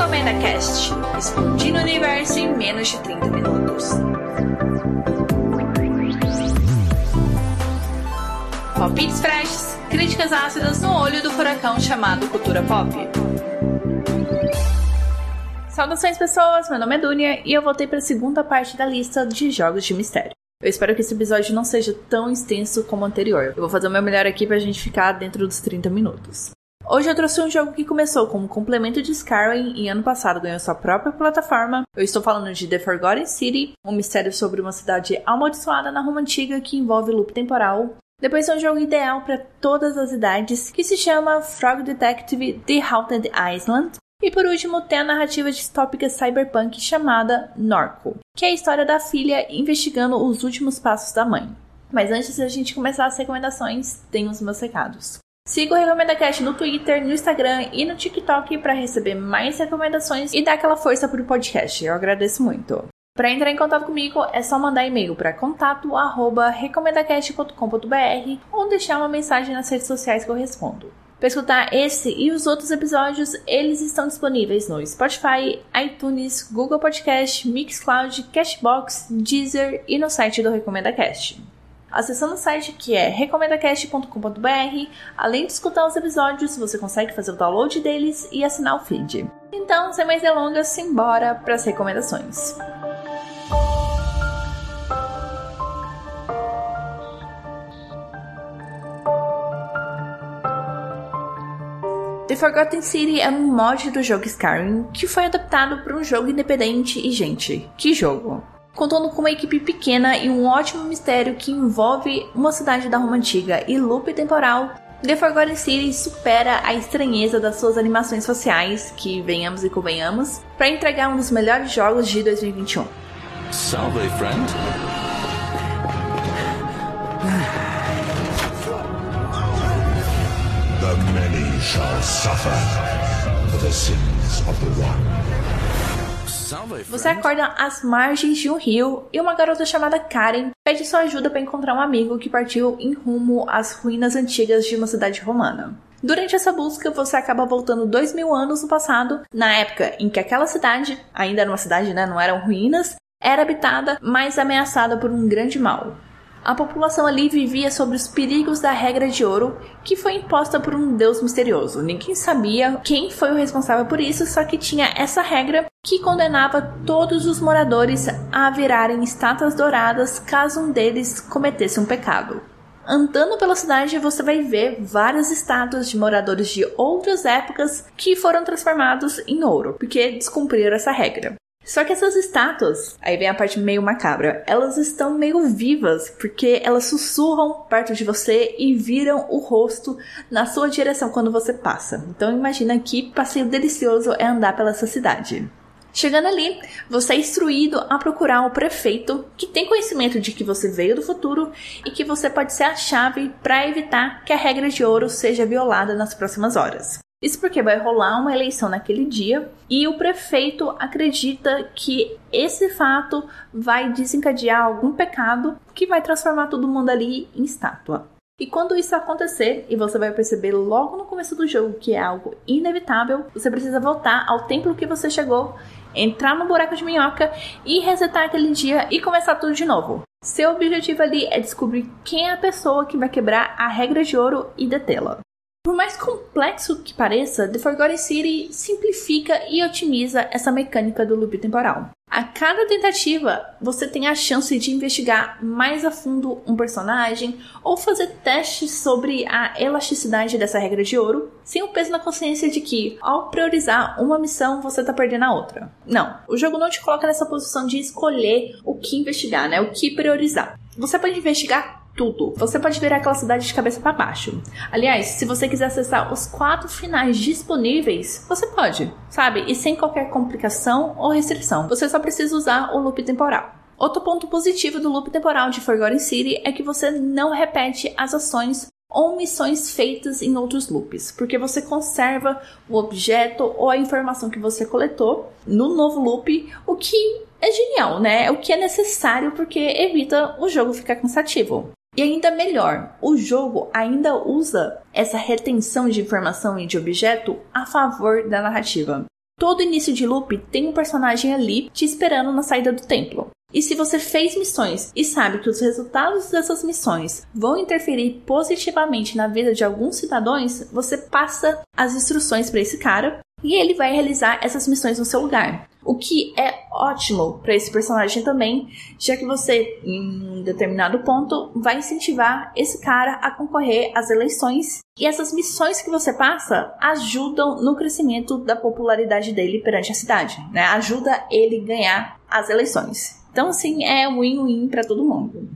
Recomenda Cast, explodindo o universo em menos de 30 minutos. Palpites freshes, críticas ácidas no olho do furacão chamado cultura pop. Saudações pessoas, meu nome é Dunia e eu voltei para a segunda parte da lista de jogos de mistério. Eu espero que esse episódio não seja tão extenso como o anterior. Eu vou fazer o meu melhor aqui pra gente ficar dentro dos 30 minutos. Hoje eu trouxe um jogo que começou como complemento de Skyrim e ano passado ganhou sua própria plataforma. Eu estou falando de The Forgotten City, um mistério sobre uma cidade amaldiçoada na Roma Antiga que envolve loop temporal. Depois é um jogo ideal para todas as idades, que se chama Frog Detective The Haunted Island. E por último, tem a narrativa distópica cyberpunk chamada Norco, que é a história da filha investigando os últimos passos da mãe. Mas antes de a gente começar as recomendações, tem os meus recados. Siga o RecomendaCast no Twitter, no Instagram e no TikTok para receber mais recomendações e dar aquela força para o podcast. Eu agradeço muito. Para entrar em contato comigo, é só mandar e-mail para contato@recomendacast.com.br ou deixar uma mensagem nas redes sociais que eu respondo. Para escutar esse e os outros episódios, eles estão disponíveis no Spotify, iTunes, Google Podcast, Mixcloud, Cashbox, Deezer e no site do RecomendaCast. Acessando o site que é recomendacast.com.br, além de escutar os episódios, você consegue fazer o download deles e assinar o feed. Então, sem mais delongas, simbora para as recomendações. The Forgotten City é um mod do jogo Skyrim que foi adaptado para um jogo independente e, gente, que jogo! Contando com uma equipe pequena e um ótimo mistério que envolve uma cidade da Roma Antiga e loop temporal, The Forgotten City supera a estranheza das suas animações faciais, que venhamos e convenhamos, para entregar um dos melhores jogos de 2021. Salve, friend. The many shall suffer for the sins of the one. Você acorda às margens de um rio e uma garota chamada Karen pede sua ajuda para encontrar um amigo que partiu em rumo às ruínas antigas de uma cidade romana. Durante essa busca, você acaba voltando dois mil anos no passado, na época em que aquela cidade, ainda era uma cidade, né, não eram ruínas, era habitada, mas ameaçada por um grande mal. A população ali vivia sobre os perigos da regra de ouro, que foi imposta por um deus misterioso. Ninguém sabia quem foi o responsável por isso, só que tinha essa regra que condenava todos os moradores a virarem estátuas douradas caso um deles cometesse um pecado. Andando pela cidade, você vai ver várias estátuas de moradores de outras épocas que foram transformados em ouro, porque descumpriram essa regra. Só que essas estátuas, aí vem a parte meio macabra, elas estão meio vivas, porque elas sussurram perto de você e viram o rosto na sua direção quando você passa. Então imagina que passeio delicioso é andar pela essa cidade. Chegando ali, você é instruído a procurar o prefeito que tem conhecimento de que você veio do futuro e que você pode ser a chave para evitar que a regra de ouro seja violada nas próximas horas. Isso porque vai rolar uma eleição naquele dia e o prefeito acredita que esse fato vai desencadear algum pecado que vai transformar todo mundo ali em estátua. E quando isso acontecer, e você vai perceber logo no começo do jogo que é algo inevitável, você precisa voltar ao templo que você chegou, entrar no buraco de minhoca e resetar aquele dia e começar tudo de novo. Seu objetivo ali é descobrir quem é a pessoa que vai quebrar a regra de ouro e detê-la. Por mais complexo que pareça, The Forgotten City simplifica e otimiza essa mecânica do loop temporal. A cada tentativa, você tem a chance de investigar mais a fundo um personagem ou fazer testes sobre a elasticidade dessa regra de ouro, sem o peso na consciência de que, ao priorizar uma missão, você está perdendo a outra. Não, o jogo não te coloca nessa posição de escolher o que investigar, né? O que priorizar. Você pode investigar tudo. Você pode ver aquela cidade de cabeça para baixo. Aliás, se você quiser acessar os quatro finais disponíveis, você pode, sabe? E sem qualquer complicação ou restrição. Você só precisa usar o loop temporal. Outro ponto positivo do loop temporal de Forgotten City é que você não repete as ações ou missões feitas em outros loops, porque você conserva o objeto ou a informação que você coletou no novo loop, o que é genial, né? O que é necessário porque evita o jogo ficar cansativo. E ainda melhor, o jogo ainda usa essa retenção de informação e de objeto a favor da narrativa. Todo início de loop tem um personagem ali te esperando na saída do templo. E se você fez missões e sabe que os resultados dessas missões vão interferir positivamente na vida de alguns cidadãos, você passa as instruções para esse cara e ele vai realizar essas missões no seu lugar. O que é ótimo para esse personagem também, já que você, em um determinado ponto, vai incentivar esse cara a concorrer às eleições e essas missões que você passa ajudam no crescimento da popularidade dele perante a cidade, né? Ajuda ele ganhar as eleições. Então, assim, é win-win para todo mundo.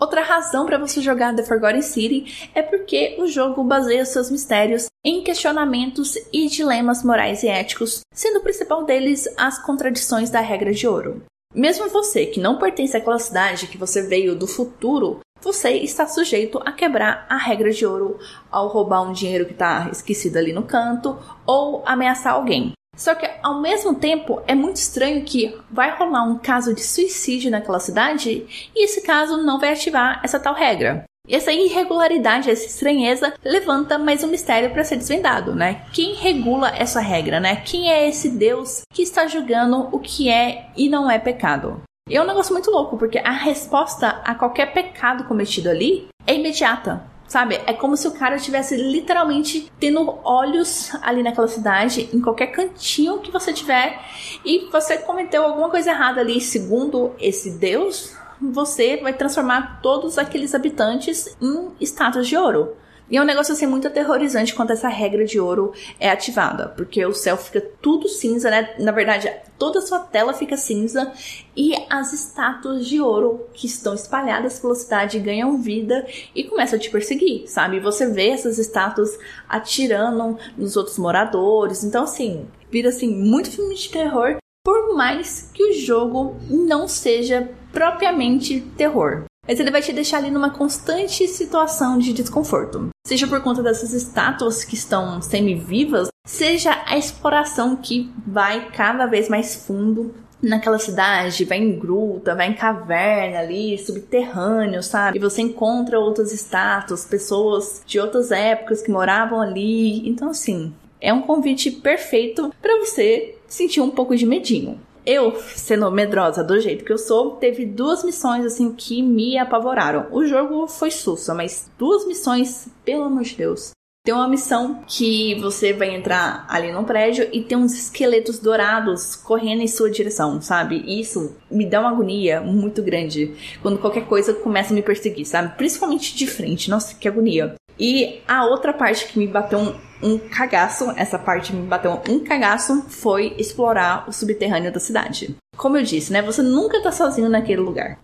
Outra razão para você jogar The Forgotten City é porque o jogo baseia seus mistérios em questionamentos e dilemas morais e éticos, sendo o principal deles as contradições da regra de ouro. Mesmo você que não pertence àquela cidade que você veio do futuro, você está sujeito a quebrar a regra de ouro ao roubar um dinheiro que está esquecido ali no canto ou ameaçar alguém. Só que ao mesmo tempo é muito estranho que vai rolar um caso de suicídio naquela cidade e esse caso não vai ativar essa tal regra. E essa irregularidade, essa estranheza levanta mais um mistério para ser desvendado, né? Quem regula essa regra, né? Quem é esse Deus que está julgando o que é e não é pecado? E é um negócio muito louco, porque a resposta a qualquer pecado cometido ali é imediata. Sabe? É como se o cara estivesse literalmente tendo olhos ali naquela cidade, em qualquer cantinho que você tiver, e você cometeu alguma coisa errada ali, segundo esse Deus, você vai transformar todos aqueles habitantes em estátuas de ouro. E é um negócio assim muito aterrorizante quando essa regra de ouro é ativada, porque o céu fica tudo cinza, né? Na verdade, toda a sua tela fica cinza e as estátuas de ouro que estão espalhadas pela cidade ganham vida e começam a te perseguir, sabe? Você vê essas estátuas atirando nos outros moradores. Então, assim, vira assim muito filme de terror, por mais que o jogo não seja propriamente terror mas ele vai te deixar ali numa constante situação de desconforto. Seja por conta dessas estátuas que estão semi-vivas, seja a exploração que vai cada vez mais fundo naquela cidade, vai em gruta, vai em caverna ali, subterrâneo, sabe? E você encontra outras estátuas, pessoas de outras épocas que moravam ali. Então, assim, é um convite perfeito para você sentir um pouco de medinho eu, sendo medrosa do jeito que eu sou, teve duas missões assim que me apavoraram. O jogo foi sussa, mas duas missões, pelo amor de Deus. Tem uma missão que você vai entrar ali no prédio e tem uns esqueletos dourados correndo em sua direção, sabe? Isso me dá uma agonia muito grande quando qualquer coisa começa a me perseguir, sabe? Principalmente de frente. Nossa, que agonia. E a outra parte que me bateu um, cagaço, essa parte me bateu um cagaço, foi explorar o subterrâneo da cidade. Como eu disse, né? Você nunca tá sozinho naquele lugar.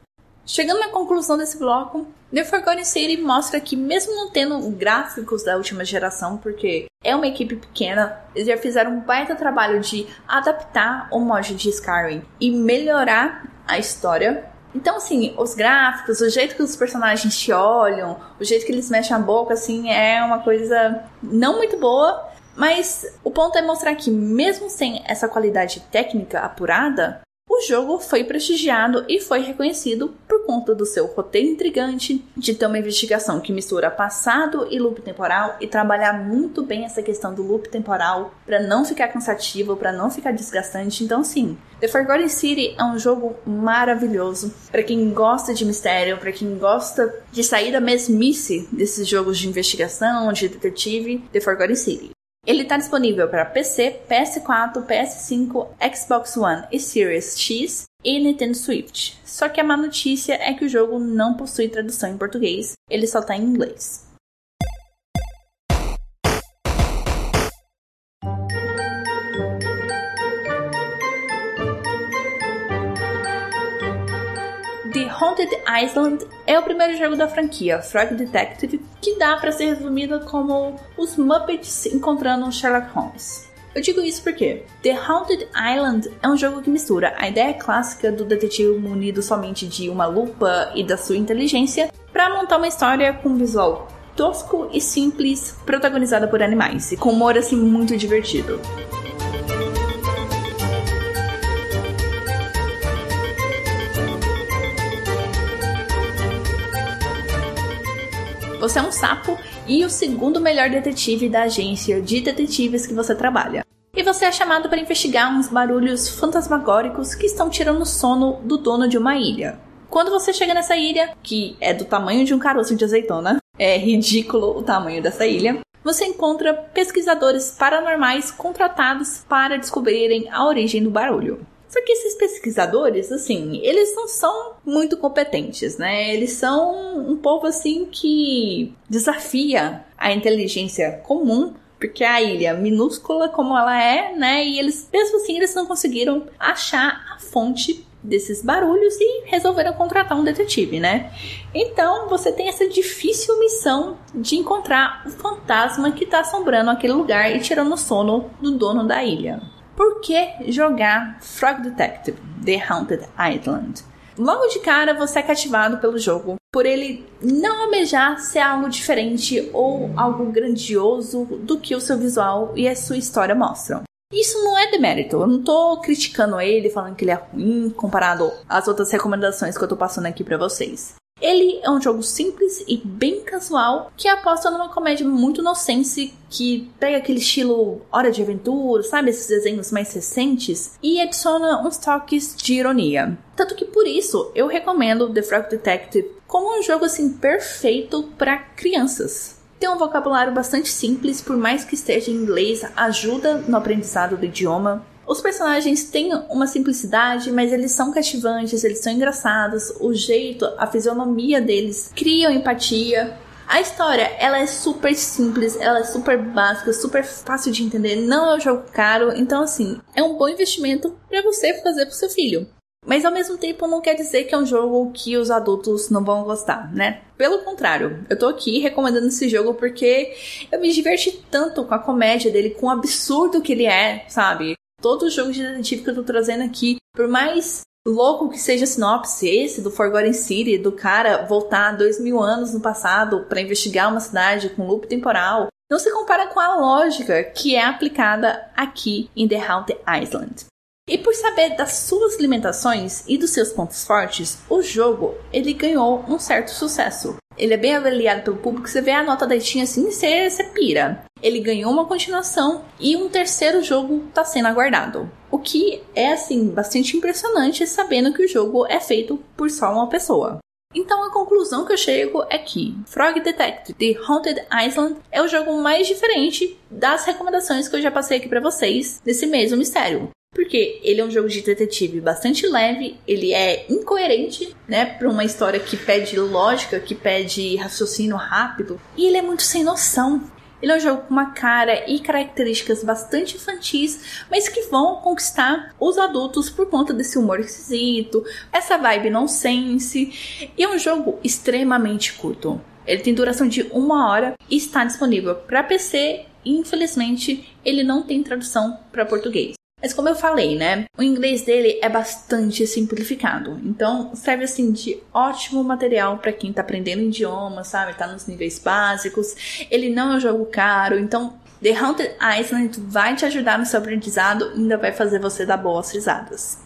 Chegando na conclusão desse bloco, The Forgotten City mostra que, mesmo não tendo gráficos da última geração, porque é uma equipe pequena, eles já fizeram um baita trabalho de adaptar o mod de Skyrim e melhorar a história então, assim, os gráficos, o jeito que os personagens te olham, o jeito que eles mexem a boca, assim, é uma coisa não muito boa. Mas o ponto é mostrar que, mesmo sem essa qualidade técnica apurada, o jogo foi prestigiado e foi reconhecido por conta do seu roteiro intrigante, de ter uma investigação que mistura passado e loop temporal e trabalhar muito bem essa questão do loop temporal para não ficar cansativo, para não ficar desgastante. Então, sim, The Forgotten City é um jogo maravilhoso para quem gosta de mistério, para quem gosta de sair da mesmice desses jogos de investigação, de detetive. The Forgotten City. Ele está disponível para PC, PS4, PS5, Xbox One e Series X e Nintendo Switch. Só que a má notícia é que o jogo não possui tradução em português, ele só está em inglês. Haunted Island é o primeiro jogo da franquia Frog Detective que dá para ser resumido como os Muppets encontrando Sherlock Holmes. Eu digo isso porque The Haunted Island é um jogo que mistura a ideia clássica do detetive munido somente de uma lupa e da sua inteligência para montar uma história com um visual tosco e simples, protagonizada por animais, e com humor assim muito divertido. Você é um sapo e o segundo melhor detetive da agência de detetives que você trabalha. e você é chamado para investigar uns barulhos fantasmagóricos que estão tirando o sono do dono de uma ilha. Quando você chega nessa ilha, que é do tamanho de um caroço de azeitona, é ridículo o tamanho dessa ilha, você encontra pesquisadores paranormais contratados para descobrirem a origem do barulho. Só que esses pesquisadores, assim, eles não são muito competentes, né? Eles são um povo assim que desafia a inteligência comum porque a ilha minúscula como ela é, né? E eles, mesmo assim, eles não conseguiram achar a fonte desses barulhos e resolveram contratar um detetive, né? Então você tem essa difícil missão de encontrar o fantasma que está assombrando aquele lugar e tirando o sono do dono da ilha. Por que jogar Frog Detective The Haunted Island? Logo de cara você é cativado pelo jogo por ele não almejar ser algo diferente ou algo grandioso do que o seu visual e a sua história mostram. Isso não é demérito, eu não tô criticando ele, falando que ele é ruim comparado às outras recomendações que eu tô passando aqui para vocês. Ele é um jogo simples e bem casual que aposta numa comédia muito nonsense que pega aquele estilo Hora de Aventura, sabe? Esses desenhos mais recentes e adiciona uns toques de ironia. Tanto que por isso eu recomendo The Frog Detective como um jogo assim perfeito para crianças. Tem um vocabulário bastante simples, por mais que esteja em inglês, ajuda no aprendizado do idioma. Os personagens têm uma simplicidade, mas eles são cativantes, eles são engraçados. O jeito, a fisionomia deles criam empatia. A história, ela é super simples, ela é super básica, super fácil de entender, não é um jogo caro, então assim, é um bom investimento para você fazer pro seu filho. Mas ao mesmo tempo não quer dizer que é um jogo que os adultos não vão gostar, né? Pelo contrário, eu tô aqui recomendando esse jogo porque eu me diverti tanto com a comédia dele, com o absurdo que ele é, sabe? Todo jogo de detetive que eu tô trazendo aqui, por mais louco que seja a sinopse, esse do Forgotten City, do cara voltar dois mil anos no passado para investigar uma cidade com loop temporal, não se compara com a lógica que é aplicada aqui em The Haunted Island. E por saber das suas limitações e dos seus pontos fortes, o jogo ele ganhou um certo sucesso. Ele é bem avaliado pelo público, você vê a nota da Steam assim, você, você pira. Ele ganhou uma continuação e um terceiro jogo está sendo aguardado. O que é assim bastante impressionante sabendo que o jogo é feito por só uma pessoa. Então a conclusão que eu chego é que Frog Detective The Haunted Island é o jogo mais diferente das recomendações que eu já passei aqui para vocês desse mesmo mistério. Porque ele é um jogo de detetive bastante leve, ele é incoerente, né, para uma história que pede lógica, que pede raciocínio rápido, e ele é muito sem noção. Ele é um jogo com uma cara e características bastante infantis, mas que vão conquistar os adultos por conta desse humor esquisito, essa vibe nonsense. E é um jogo extremamente curto. Ele tem duração de uma hora e está disponível para PC. E, infelizmente, ele não tem tradução para português. Mas como eu falei, né? O inglês dele é bastante simplificado. Então, serve assim de ótimo material para quem tá aprendendo idioma, sabe? Tá nos níveis básicos. Ele não é um jogo caro, então The Haunted Island vai te ajudar no seu aprendizado e ainda vai fazer você dar boas risadas.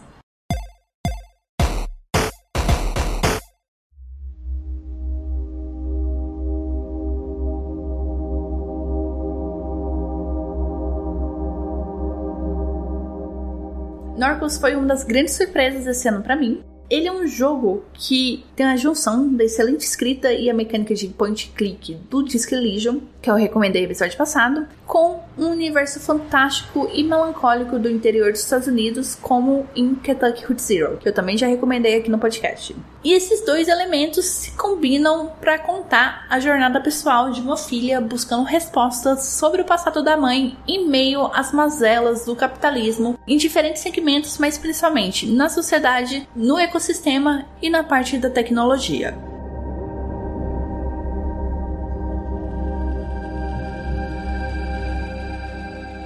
Norcos foi uma das grandes surpresas desse ano para mim. Ele é um jogo que tem a junção da excelente escrita e a mecânica de point click do Disc Elysium, que eu recomendei no episódio passado, com um universo fantástico e melancólico do interior dos Estados Unidos, como em Kentucky Route Zero, que eu também já recomendei aqui no podcast. E esses dois elementos se combinam para contar a jornada pessoal de uma filha buscando respostas sobre o passado da mãe em meio às mazelas do capitalismo em diferentes segmentos, mas principalmente na sociedade, no ecossistema e na parte da tecnologia.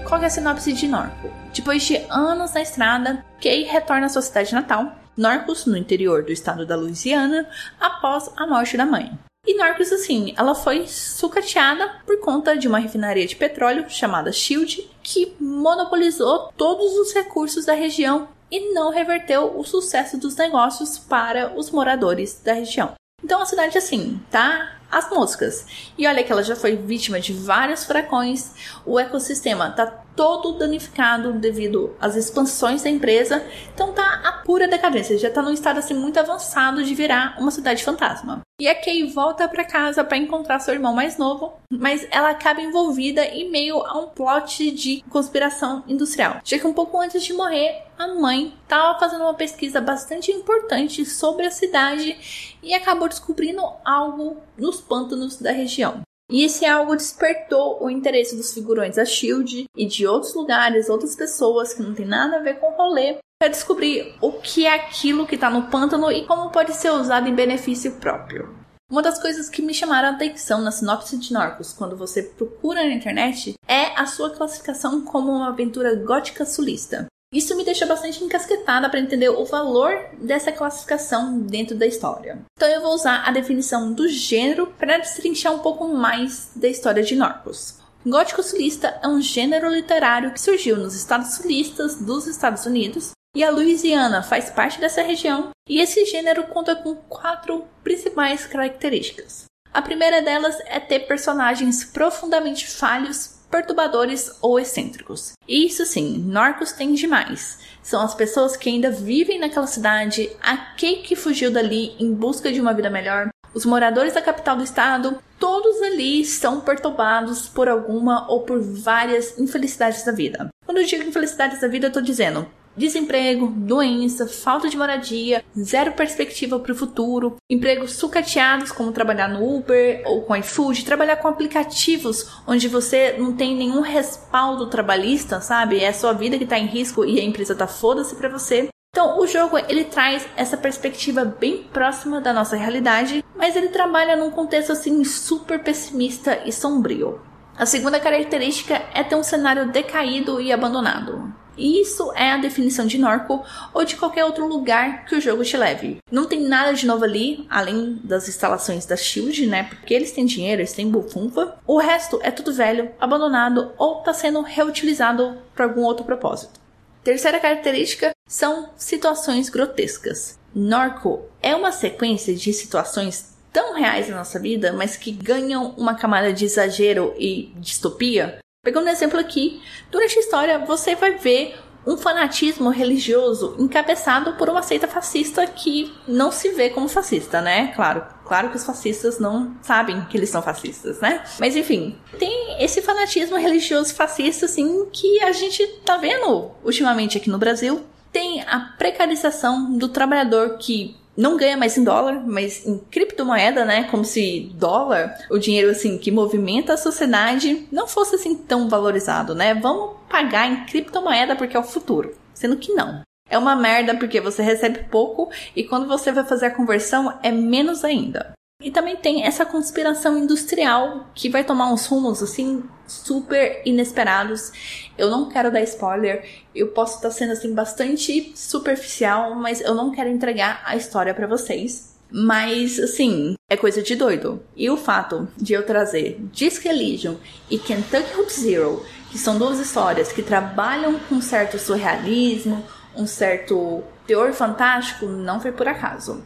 Qual é a sinopse de Norco? Depois de anos na estrada, Kay retorna à sua cidade natal, Norcos, no interior do estado da Louisiana, após a morte da mãe. E Norcos, assim, ela foi sucateada por conta de uma refinaria de petróleo chamada Shield, que monopolizou todos os recursos da região e não reverteu o sucesso dos negócios para os moradores da região. Então a cidade, assim, tá as moscas. E olha que ela já foi vítima de vários furacões, o ecossistema está todo danificado devido às expansões da empresa, então tá a pura decadência, já tá num estado assim muito avançado de virar uma cidade fantasma. E a Kay volta para casa para encontrar seu irmão mais novo, mas ela acaba envolvida em meio a um plot de conspiração industrial. Que um pouco antes de morrer, a mãe estava fazendo uma pesquisa bastante importante sobre a cidade e acabou descobrindo algo nos pântanos da região. E esse algo despertou o interesse dos figurões da Shield e de outros lugares, outras pessoas que não tem nada a ver com o rolê, para descobrir o que é aquilo que está no pântano e como pode ser usado em benefício próprio. Uma das coisas que me chamaram a atenção na sinopse de Narcos, quando você procura na internet, é a sua classificação como uma aventura gótica sulista. Isso me deixa bastante encasquetada para entender o valor dessa classificação dentro da história. Então eu vou usar a definição do gênero para destrinchar um pouco mais da história de Norcos. Gótico sulista é um gênero literário que surgiu nos estados sulistas dos Estados Unidos e a Louisiana faz parte dessa região, e esse gênero conta com quatro principais características. A primeira delas é ter personagens profundamente falhos perturbadores ou excêntricos. Isso sim, Norcos tem demais. São as pessoas que ainda vivem naquela cidade, a que fugiu dali em busca de uma vida melhor, os moradores da capital do estado, todos ali estão perturbados por alguma ou por várias infelicidades da vida. Quando eu digo infelicidades da vida, eu tô dizendo Desemprego, doença, falta de moradia, zero perspectiva para o futuro, empregos sucateados como trabalhar no Uber ou com iFood, trabalhar com aplicativos onde você não tem nenhum respaldo trabalhista, sabe? É a sua vida que está em risco e a empresa tá foda-se para você. Então, o jogo ele traz essa perspectiva bem próxima da nossa realidade, mas ele trabalha num contexto assim super pessimista e sombrio. A segunda característica é ter um cenário decaído e abandonado. Isso é a definição de Norco ou de qualquer outro lugar que o jogo te leve. Não tem nada de novo ali, além das instalações da Shield, né? Porque eles têm dinheiro, eles têm bufunfa. O resto é tudo velho, abandonado ou está sendo reutilizado para algum outro propósito. Terceira característica são situações grotescas. Norco é uma sequência de situações tão reais na nossa vida, mas que ganham uma camada de exagero e distopia Pegando um exemplo aqui, durante a história você vai ver um fanatismo religioso encabeçado por uma seita fascista que não se vê como fascista, né? Claro, claro que os fascistas não sabem que eles são fascistas, né? Mas enfim, tem esse fanatismo religioso fascista assim que a gente tá vendo ultimamente aqui no Brasil. Tem a precarização do trabalhador que não ganha mais em dólar, mas em criptomoeda, né? Como se dólar, o dinheiro assim que movimenta a sociedade, não fosse assim tão valorizado, né? Vamos pagar em criptomoeda porque é o futuro, sendo que não. É uma merda porque você recebe pouco e quando você vai fazer a conversão é menos ainda. E também tem essa conspiração industrial que vai tomar uns rumos assim super inesperados. Eu não quero dar spoiler, eu posso estar sendo assim bastante superficial, mas eu não quero entregar a história para vocês. Mas, assim, é coisa de doido. E o fato de eu trazer Disc Elysium e Kentucky Route Zero, que são duas histórias que trabalham com um certo surrealismo, um certo teor fantástico, não foi por acaso.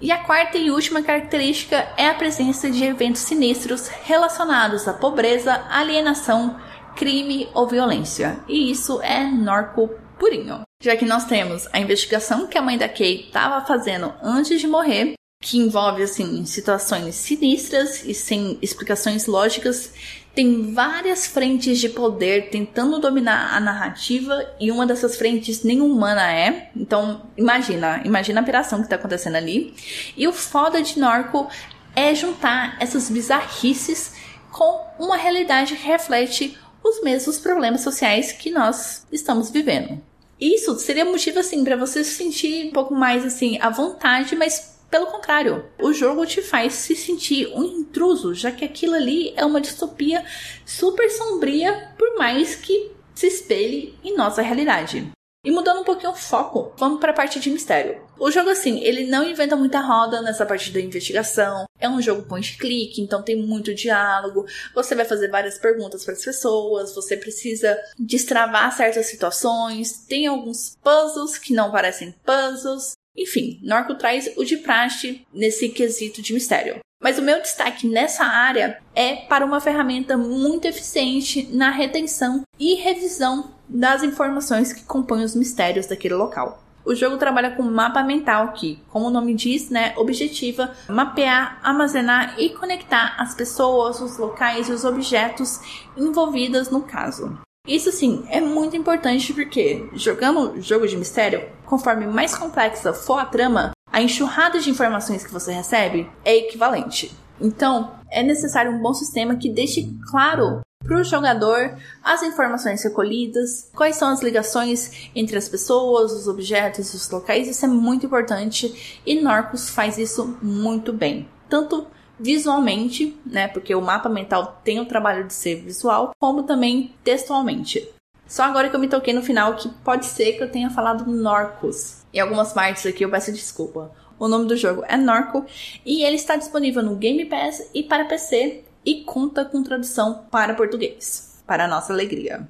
E a quarta e última característica é a presença de eventos sinistros relacionados à pobreza, alienação, crime ou violência. E isso é norco purinho. Já que nós temos a investigação que a mãe da Kay estava fazendo antes de morrer, que envolve assim situações sinistras e sem explicações lógicas tem várias frentes de poder tentando dominar a narrativa e uma dessas frentes nem humana é. Então, imagina, imagina a operação que está acontecendo ali. E o foda de Norco é juntar essas bizarrices com uma realidade que reflete os mesmos problemas sociais que nós estamos vivendo. Isso seria motivo assim para você se sentir um pouco mais assim à vontade, mas pelo contrário, o jogo te faz se sentir um intruso, já que aquilo ali é uma distopia super sombria, por mais que se espelhe em nossa realidade. E mudando um pouquinho o foco, vamos para a parte de mistério. O jogo, assim, ele não inventa muita roda nessa parte da investigação. É um jogo point-click, então tem muito diálogo. Você vai fazer várias perguntas para as pessoas. Você precisa destravar certas situações. Tem alguns puzzles que não parecem puzzles. Enfim, Norco traz o de praxe nesse quesito de mistério. Mas o meu destaque nessa área é para uma ferramenta muito eficiente na retenção e revisão das informações que compõem os mistérios daquele local. O jogo trabalha com mapa mental que, como o nome diz, né, objetiva mapear, armazenar e conectar as pessoas, os locais e os objetos envolvidos no caso. Isso sim é muito importante porque jogando jogo de mistério, conforme mais complexa for a trama, a enxurrada de informações que você recebe é equivalente. Então, é necessário um bom sistema que deixe claro para o jogador as informações recolhidas, quais são as ligações entre as pessoas, os objetos os locais. Isso é muito importante e Norcos faz isso muito bem. Tanto visualmente, né, porque o mapa mental tem o trabalho de ser visual, como também textualmente. Só agora que eu me toquei no final que pode ser que eu tenha falado Norcos. Em algumas partes aqui eu peço desculpa. O nome do jogo é Norco e ele está disponível no Game Pass e para PC e conta com tradução para português, para nossa alegria.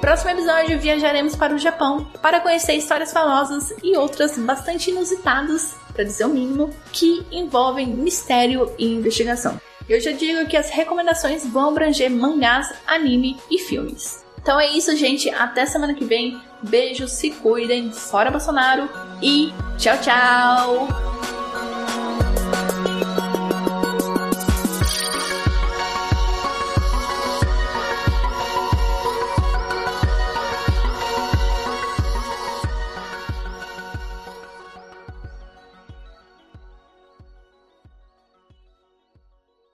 Próximo episódio viajaremos para o Japão para conhecer histórias famosas e outras bastante inusitadas, para dizer o mínimo, que envolvem mistério e investigação. Eu já digo que as recomendações vão abranger mangás, anime e filmes. Então é isso, gente. Até semana que vem. Beijos, se cuidem, fora Bolsonaro e tchau, tchau!